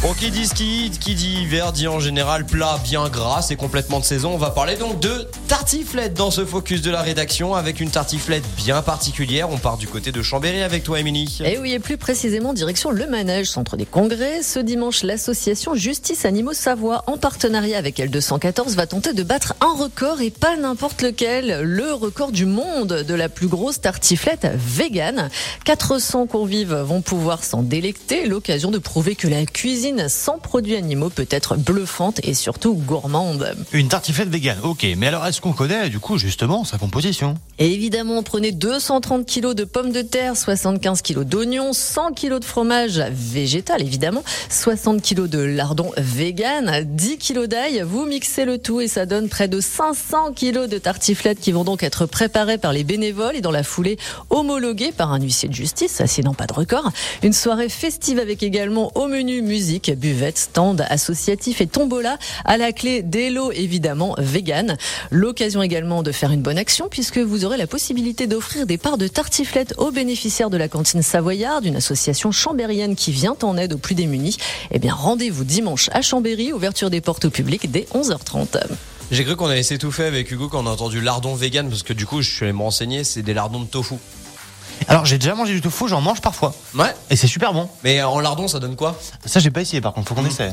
Bon, qui dit ski, qui dit hiver, dit en général plat bien gras, c'est complètement de saison. On va parler donc de tartiflette dans ce focus de la rédaction avec une tartiflette bien particulière. On part du côté de Chambéry avec toi, Émilie. Et oui, et plus précisément direction le Manège, centre des congrès. Ce dimanche, l'association Justice Animaux Savoie, en partenariat avec L214, va tenter de battre un record et pas n'importe lequel, le record du monde de la plus grosse tartiflette vegan. 400 convives vont pouvoir s'en délecter, l'occasion de prouver que la cuisine sans produits animaux peut être bluffante et surtout gourmande. Une tartiflette vegan, ok. Mais alors, est-ce qu'on connaît, du coup, justement, sa composition? Et évidemment, prenez 230 kg de pommes de terre, 75 kg d'oignons, 100 kg de fromage végétal, évidemment, 60 kg de lardon vegan, 10 kg d'ail. Vous mixez le tout et ça donne près de 500 kg de tartiflettes qui vont donc être préparées par les bénévoles et dans la foulée homologuées par un huissier de justice, sinon pas de record. Une soirée festive avec également au menu musique buvette, stand associatif et tombola. À la clé, des évidemment vegan. L'occasion également de faire une bonne action puisque vous aurez la possibilité d'offrir des parts de tartiflettes aux bénéficiaires de la cantine savoyarde, une association chambérienne qui vient en aide aux plus démunis. Eh bien, rendez-vous dimanche à Chambéry, ouverture des portes au public dès 11h30. J'ai cru qu'on allait s'étouffer avec Hugo quand on a entendu lardon vegan parce que du coup, je suis allé me renseigner, c'est des lardons de tofu. Alors, j'ai déjà mangé du tofu, j'en mange parfois. Ouais. Et c'est super bon. Mais en lardon, ça donne quoi? Ça, j'ai pas essayé, par contre, faut qu'on essaie.